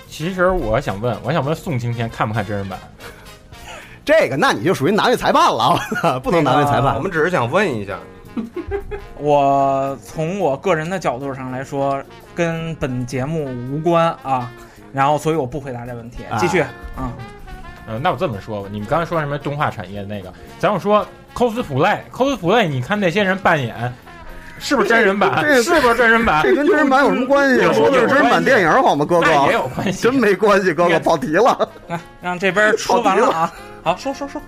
Speaker 6: 其实我想问，我想问宋青天看不看真人版？
Speaker 4: 这个，那你就属于难为裁判了，不能难为裁判。
Speaker 3: 我们只是想问一下，
Speaker 1: 我从我个人的角度上来说，跟本节目无关啊。然后，所以我不回答这问题。继续啊。
Speaker 6: 呃，那我这么说吧，你们刚才说什么动画产业那个，咱们说 cosplay，cosplay，你看那些人扮演。是不是真人版？是不是真人版？
Speaker 4: 这跟真人版有什么关系？说的是真人版电影好吗，哥哥？
Speaker 6: 也有关系，
Speaker 4: 真没关系，哥哥跑题了。
Speaker 1: 来，让这边说完了啊。好，说说说。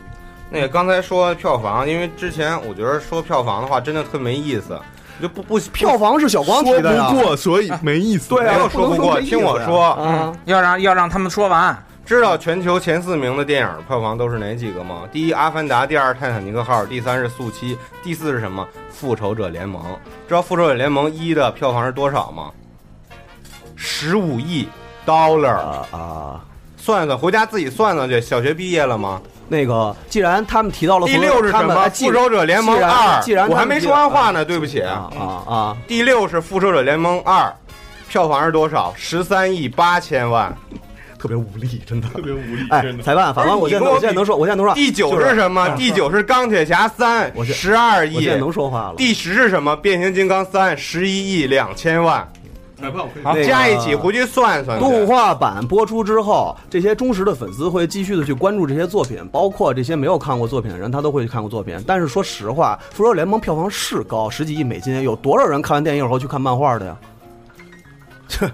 Speaker 3: 那个刚才说票房，因为之前我觉得说票房的话真的特没意思，就不不
Speaker 4: 票房是小光提的
Speaker 5: 说不过，所以没意思。
Speaker 4: 对
Speaker 3: 啊，说不过，听我说，
Speaker 1: 嗯，要让要让他们说完。
Speaker 3: 知道全球前四名的电影票房都是哪几个吗？第一《阿凡达》，第二《泰坦尼克号》，第三是《速七》，第四是什么？《复仇者联盟》。知道《复仇者联盟一》的票房是多少吗？十五亿 dollar
Speaker 4: 啊！
Speaker 3: 算算，回家自己算算去。小学毕业了吗？
Speaker 4: 那个，既然他们提到了
Speaker 3: 第六是什么？《复仇者联盟二》。
Speaker 4: 既然
Speaker 3: 我还没说完话呢，对不起
Speaker 4: 啊啊！
Speaker 3: 第六是《复仇者联盟二》，票房是多少？十三亿八千万。
Speaker 4: 特别无力，真的
Speaker 5: 特别无力。
Speaker 4: 哎，裁判，法官，我现在我现在能说，我现在能说。
Speaker 3: 第九是什么？第九是钢铁侠三，十二亿。
Speaker 4: 我现在能说话了。
Speaker 3: 第十是什么？变形金刚三，十一亿两千万。
Speaker 5: 裁判，我可
Speaker 3: 以加一起回去算算。
Speaker 4: 动画版播出之后，这些忠实的粉丝会继续的去关注这些作品，包括这些没有看过作品的人，他都会去看过作品。但是说实话，《复仇者联盟》票房是高，十几亿美金，有多少人看完电影以后去看漫画的呀？
Speaker 5: 这。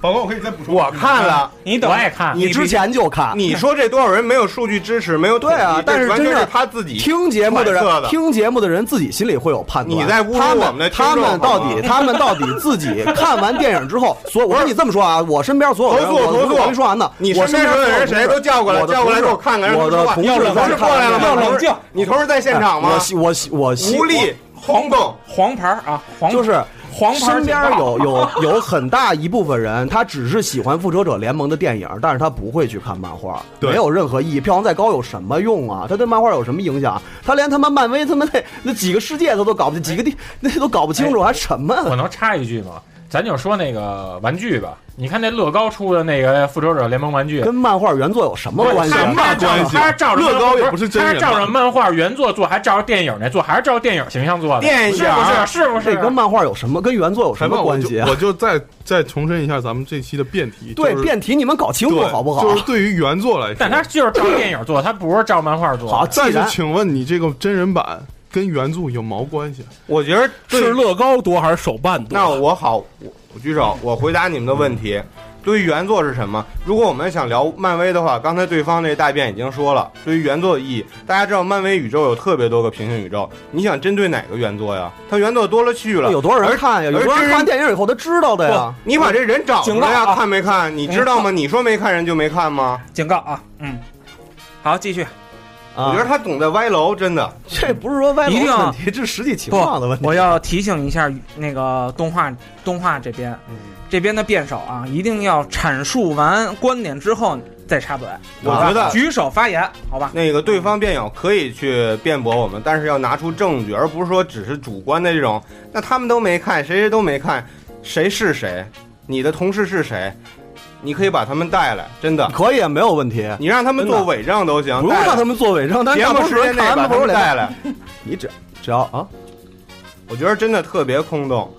Speaker 5: 宝宝，我可以再补充。
Speaker 3: 我看了，
Speaker 1: 你等
Speaker 6: 我也看，
Speaker 4: 你之前就看。
Speaker 3: 你说这多少人没有数据支持，没有
Speaker 4: 对啊？但是
Speaker 3: 真
Speaker 4: 是
Speaker 3: 他自己
Speaker 4: 听节目的人，听节目的人自己心里会有判断。
Speaker 3: 你在侮辱我们的
Speaker 4: 他们到底，他们到底自己 看完电影之后，所我说你这么说啊，我身边所有人，
Speaker 3: 投诉投诉，
Speaker 4: 我没说完呢。
Speaker 3: 你身边所有人谁都叫过来，叫过来给我看看。
Speaker 4: 我的同事
Speaker 3: 在过来了吗？
Speaker 1: 要冷静。
Speaker 3: 你同事在现场吗？
Speaker 4: 我我我
Speaker 3: 无力轰动
Speaker 1: 黄牌啊，黄
Speaker 4: 就是。
Speaker 1: 黄牌
Speaker 4: 身边有有 有很大一部分人，他只是喜欢复仇者联盟的电影，但是他不会去看漫画，没有任何意义。票房再高有什么用啊？他对漫画有什么影响？他连他妈漫威他妈那那几个世界他都搞不清，几个地那都搞不清楚，还什么？
Speaker 6: 我能插一句吗？咱就说那个玩具吧。你看那乐高出的那个复仇者联盟玩具，
Speaker 4: 跟漫画原作有什么关系？
Speaker 5: 什么关
Speaker 6: 系？他是照着
Speaker 5: 乐高也不是真
Speaker 6: 人，他是照着漫画原作做，还照着电影那做，还是照着电影形象做的？
Speaker 3: 电影
Speaker 6: 是不是？是不是？
Speaker 4: 这跟漫画有什么？跟原作有什么关系？
Speaker 5: 我就再再重申一下咱们这期的辩题。
Speaker 4: 对，辩题你们搞清楚好不好？
Speaker 5: 就是对于原作来说，
Speaker 6: 但他就是照电影做，他不是照漫画做。
Speaker 4: 好，
Speaker 5: 再是请问你这个真人版跟原著有毛关系？
Speaker 3: 我觉得
Speaker 2: 是乐高多还是手办多？
Speaker 3: 那我好，我我举手，我回答你们的问题。对于原作是什么？如果我们想聊漫威的话，刚才对方那大便已经说了，对于原作的意义，大家知道漫威宇宙有特别多个平行宇宙，你想针对哪个原作呀？它原作多了去了，
Speaker 4: 有多少人看呀？有多少人看电影以后他知道的呀？
Speaker 3: 你把这人找出来呀？看没看？你知道吗？你说没看人就没看吗？
Speaker 1: 警告啊！嗯，好，继续。
Speaker 3: 我觉得他总在歪楼，真的。
Speaker 4: 这不是说歪楼问题，这是实际情况的问题。
Speaker 1: 我要提醒一下那个动画动画这边。这边的辩手啊，一定要阐述完观点之后再插嘴。
Speaker 3: 我觉得
Speaker 1: 举手发言，好吧？
Speaker 3: 那个对方辩友可以去辩驳我们，但是要拿出证据，而不是说只是主观的这种。那他们都没看，谁谁都没看，谁是谁？你的同事是谁？你可以把他们带来，真的
Speaker 4: 可以，没有问题。
Speaker 3: 你让他们做伪证都行，
Speaker 4: 不用让他们做伪证，
Speaker 3: 节目时间内把他们带来。
Speaker 4: 你只只要啊，
Speaker 3: 我觉得真的特别空洞。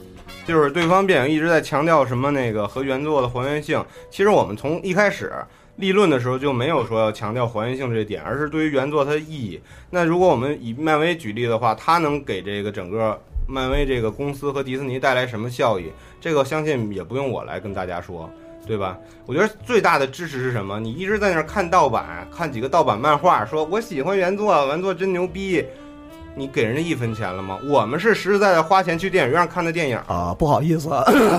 Speaker 3: 就是对方辩友一直在强调什么那个和原作的还原性，其实我们从一开始立论的时候就没有说要强调还原性这点，而是对于原作它的意义。那如果我们以漫威举例的话，它能给这个整个漫威这个公司和迪士尼带来什么效益？这个相信也不用我来跟大家说，对吧？我觉得最大的支持是什么？你一直在那儿看盗版，看几个盗版漫画，说我喜欢原作，原作真牛逼。你给人家一分钱了吗？我们是实实在在花钱去电影院看的电影
Speaker 4: 啊！不好意思，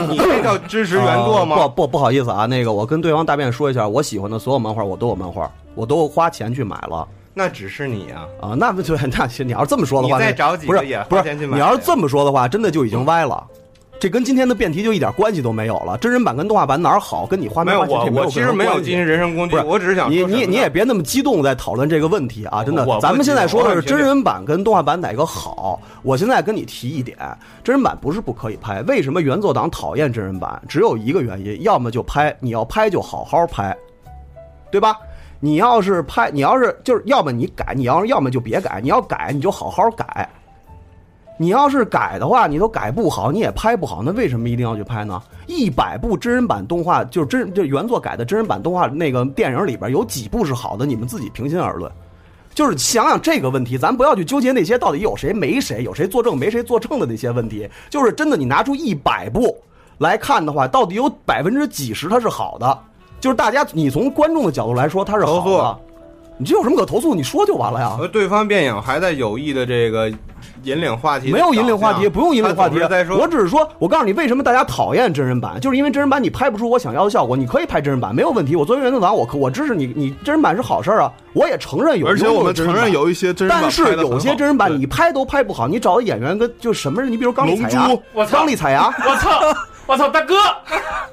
Speaker 3: 你这叫支持原作吗？
Speaker 4: 不不不好意思啊，那个我跟对方大便说一下，我喜欢的所有漫画我都有漫画，我都花钱去买了。
Speaker 3: 那只是你啊
Speaker 4: 啊！那不就 那行？你要是这么说的话，
Speaker 3: 你再找几个也
Speaker 4: 花钱去买。你要是这么说的话，真的就已经歪了。这跟今天的辩题就一点关系都没有了。真人版跟动画版哪儿好？跟你花没
Speaker 3: 有
Speaker 4: 我
Speaker 3: 我其实没有进行人身攻击，我只是想
Speaker 4: 你你你也别那么激动在讨论这个问题啊！真的，咱们现在说的是真人版跟动画版哪个好。我现在跟你提一点，真人版不是不可以拍。为什么原作党讨厌真人版？只有一个原因，要么就拍，你要拍就好好拍，对吧？你要是拍，你要是就是要么你改，你要要么就别改，你要改你就好好改。你要是改的话，你都改不好，你也拍不好，那为什么一定要去拍呢？一百部真人版动画，就是真就原作改的真人版动画那个电影里边有几部是好的？你们自己平心而论。就是想想这个问题，咱不要去纠结那些到底有谁没谁，有谁作证没谁作证的那些问题。就是真的，你拿出一百部来看的话，到底有百分之几十它是好的？就是大家，你从观众的角度来说，它是好的。你这有什么可投诉？你说就完了呀。
Speaker 3: 和对方辩友还在有意的这个引领话题，
Speaker 4: 没有引领话题，不用引领话题。
Speaker 3: 再说，
Speaker 4: 我只是说，我告诉你，为什么大家讨厌真人版，就是因为真人版你拍不出我想要的效果。你可以拍真人版，没有问题。我作为原作党，我可我支持你。你真人版是好事儿啊，我也承认有。
Speaker 5: 而且我们承认有一些真人版，
Speaker 4: 但是有些真人版你拍都拍不好。你找的演员跟就什么人？你比如刚力彩芽，
Speaker 6: 我操！
Speaker 4: 刚力彩芽，
Speaker 6: 我操！我操！大哥，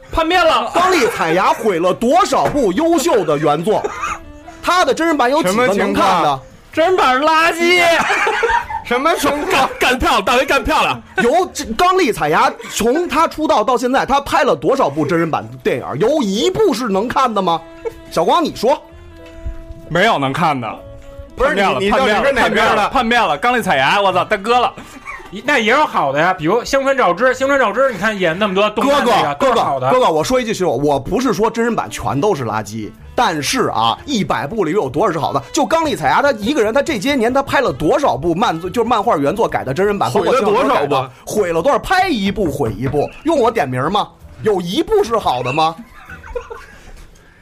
Speaker 6: 叛变了！
Speaker 4: 刚力彩牙毁了多少部优秀的原作？他的真人版有几个能看的？
Speaker 6: 真人版是垃圾。
Speaker 3: 什么情
Speaker 2: 干干漂亮？大为干漂亮？
Speaker 4: 由刚力彩芽从他出道到现在，他拍了多少部真人版电影？有一部是能看的吗？小光，你说，
Speaker 8: 没有能看的。
Speaker 3: 不是你，你到底是哪边的？
Speaker 8: 叛变了！刚力彩芽，我操，大哥了。
Speaker 6: 那也有好的呀，比如香川照之，香川照之，你看演那么多
Speaker 4: 哥哥，哥
Speaker 6: 哥，
Speaker 4: 哥哥，我说一句实话，我不是说真人版全都是垃圾，但是啊，一百部里有多少是好的？就刚力彩芽她一个人，她这些年她拍了多少部漫就是漫画原作改的真人版，
Speaker 5: 毁了多少部？
Speaker 4: 毁了多少？拍一部毁一部，用我点名吗？有一部是好的吗？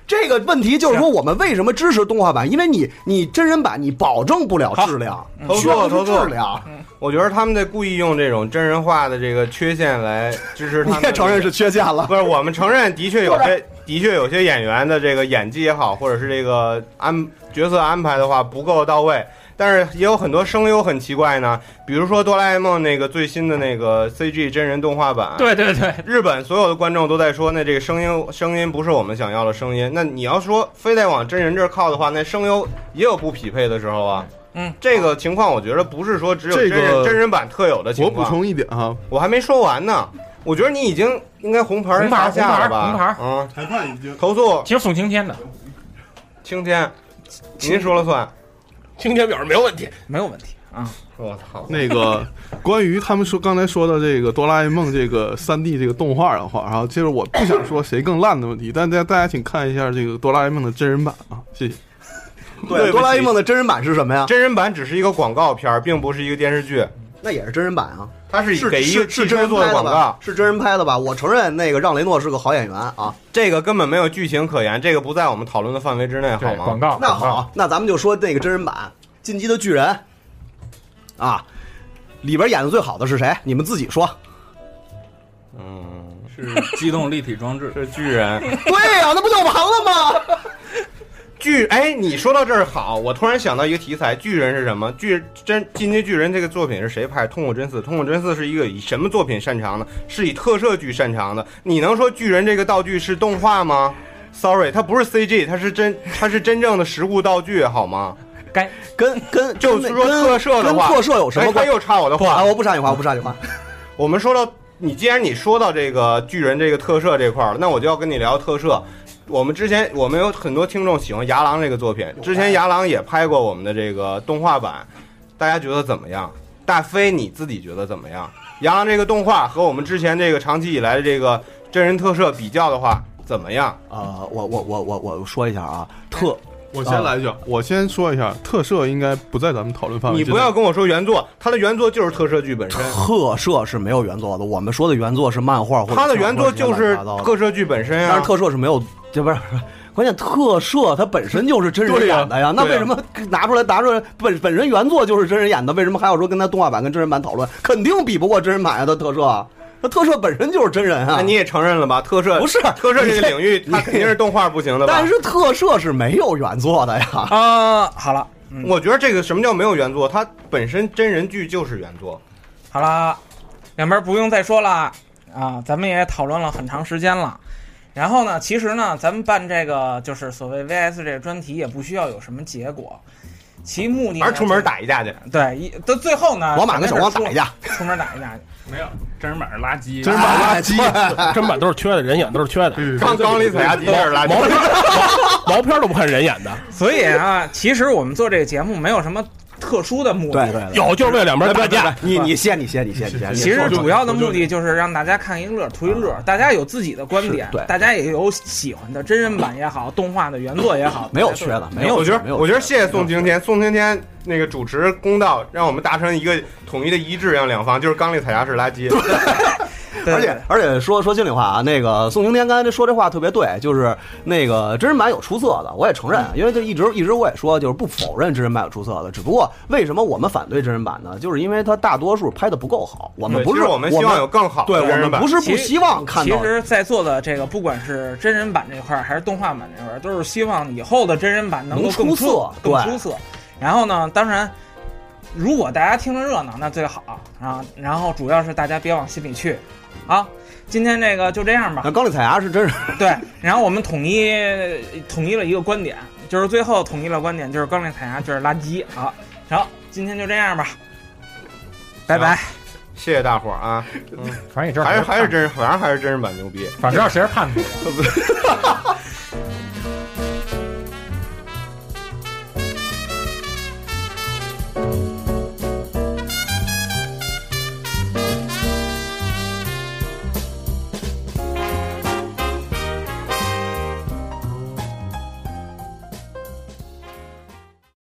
Speaker 4: 这个问题就是说，我们为什么支持动画版？因为你你真人版你保证不了质量，需要是质量。
Speaker 3: 我觉得他们在故意用这种真人化的这个缺陷来支持他们。
Speaker 4: 你也承认是缺陷了？
Speaker 3: 不是，我们承认的确有些，的确有些演员的这个演技也好，或者是这个安角色安排的话不够到位。但是也有很多声优很奇怪呢，比如说哆啦 A 梦那个最新的那个 CG 真人动画版。
Speaker 6: 对对对，
Speaker 3: 日本所有的观众都在说，那这个声音声音不是我们想要的声音。那你要说非得往真人这儿靠的话，那声优也有不匹配的时候啊。
Speaker 6: 嗯，
Speaker 3: 这个情况我觉得不是说只有真人真人版特有的情况。
Speaker 5: 我补充一点哈，
Speaker 3: 我还没说完呢。我觉得你已经应该红牌
Speaker 6: 拿
Speaker 3: 下了吧？
Speaker 6: 红牌，
Speaker 3: 嗯，
Speaker 5: 裁判已经
Speaker 3: 投诉。
Speaker 6: 其实宋青天的，
Speaker 3: 青天，您说了算。
Speaker 2: 青天表示没有问题，
Speaker 1: 没有问题啊！
Speaker 3: 我操，
Speaker 5: 那个关于他们说刚才说的这个哆啦 A 梦这个三 D 这个动画的话，然后其实我不想说谁更烂的问题，但大家大家请看一下这个哆啦 A 梦的真人版啊，谢谢。
Speaker 4: 对，哆啦 A 梦的真人版是什么呀？
Speaker 3: 真人版只是一个广告片，并不是一个电视剧。
Speaker 4: 那也是真人版啊，
Speaker 3: 他
Speaker 4: 是
Speaker 3: 给一个
Speaker 4: 是真人
Speaker 3: 做的广告，
Speaker 4: 是真人拍的吧？我承认那个让雷诺是个好演员啊，
Speaker 3: 这个根本没有剧情可言，这个不在我们讨论的范围之内，好吗？
Speaker 6: 广告。
Speaker 4: 那好，那咱们就说那个真人版《进击的巨人》啊，里边演的最好的是谁？你们自己说。
Speaker 3: 嗯，
Speaker 7: 是机动立体装置，
Speaker 3: 是巨人。
Speaker 4: 对呀，那不就完了吗？
Speaker 3: 巨哎，你说到这儿好，我突然想到一个题材，巨人是什么？巨真进击巨人这个作品是谁拍？通过真司，通过真司是一个以什么作品擅长的？是以特摄剧擅长的。你能说巨人这个道具是动画吗？Sorry，它不是 CG，它是真，它是真正的实物道具，好吗？
Speaker 6: 该
Speaker 4: 跟跟
Speaker 3: 就是说特摄的话，
Speaker 4: 特摄有什么？
Speaker 3: 他又插我的话，
Speaker 4: 我不插你话，我不插你话。
Speaker 3: 我们说到你，既然你说到这个巨人这个特摄这块儿了，那我就要跟你聊特摄。我们之前我们有很多听众喜欢牙狼这个作品，之前牙狼也拍过我们的这个动画版，大家觉得怎么样？大飞你自己觉得怎么样？牙狼这个动画和我们之前这个长期以来的这个真人特摄比较的话，怎么样？
Speaker 4: 呃，我我我我我说一下啊，特，
Speaker 5: 我先来一句，我先说一下，特摄应该不在咱们讨论范围。
Speaker 3: 你不要跟我说原作，它的原作就是特摄剧本身。
Speaker 4: 特摄是没有原作的，我们说的原作是漫画或者。
Speaker 3: 它的原作就是特摄剧本身啊，
Speaker 4: 但是特摄是没有。这不是，关键特摄它本身就是真人演的呀，那为什么拿出来拿出来本本身原作就是真人演的，为什么还要说跟他动画版跟真人版讨论？肯定比不过真人版啊！它特摄，那特摄本身就是真人啊！
Speaker 3: 那你也承认了吧？特摄
Speaker 4: 不是
Speaker 3: 特摄这个领域，它肯定是动画不行的。
Speaker 4: 但是特摄是没有原作的呀！
Speaker 1: 啊，好了，
Speaker 3: 我觉得这个什么叫没有原作？它本身真人剧就是原作。
Speaker 1: 好了，两边不用再说了啊，咱们也讨论了很长时间了。然后呢，其实呢，咱们办这个就是所谓 VS 这个专题，也不需要有什么结果，其目的
Speaker 3: 还是出门打一架去。
Speaker 1: 对，一到最后呢，
Speaker 4: 老马跟小光打一架，
Speaker 1: 出门打一架去。
Speaker 8: 没有，真人版是垃圾，
Speaker 5: 真人版垃圾，
Speaker 2: 真版都是缺的，人演都是缺的。
Speaker 3: 刚刚里踩牙机是垃圾，
Speaker 2: 毛片毛片都不看人演的。
Speaker 1: 所以啊，其实我们做这个节目没有什么。特殊的目的。
Speaker 4: 对对对，
Speaker 2: 有就是为两边打架。
Speaker 4: 你你先你先你先你先。
Speaker 1: 其实主要的目的就是让大家看一乐，图一乐。大家有自己的观点，
Speaker 4: 对，
Speaker 1: 大家也有喜欢的真人版也好，动画的原作也好，
Speaker 4: 没有缺的，没有。
Speaker 3: 我觉得我觉得谢谢宋晴天，宋晴天那个主持公道，让我们达成一个统一的一致，让两方就是刚力彩霞是垃圾。
Speaker 4: 而且而且说说心里话啊，那个宋晴天刚才说这话特别对，就是那个真人版有出色的，我也承认，因为就一直一直我也说，就是不否认真人版有出色的，只不过为什么我们反对真人版呢？就是因为它大多数拍的不够好。我们不是
Speaker 3: 我们希望有更好，
Speaker 4: 对我们不是不希望看
Speaker 1: 到。其实，在座的这个不管是真人版这块还是动画版这块，都是希望以后的真人版能够更
Speaker 4: 出色，
Speaker 1: 更出色。然后呢，当然。如果大家听着热闹，那最好啊。然后主要是大家别往心里去，啊。今天这个就这样吧。
Speaker 4: 那高丽彩芽是真是
Speaker 1: 对。然后我们统一统一了一个观点，就是最后统一了观点，就是高丽彩芽就是垃圾好。行，今天就这样吧，拜拜。
Speaker 3: 谢谢大伙儿啊。
Speaker 6: 嗯，反正也知道
Speaker 3: 还是还是真，反正还是真是蛮牛逼。
Speaker 6: 反正知道谁是叛徒。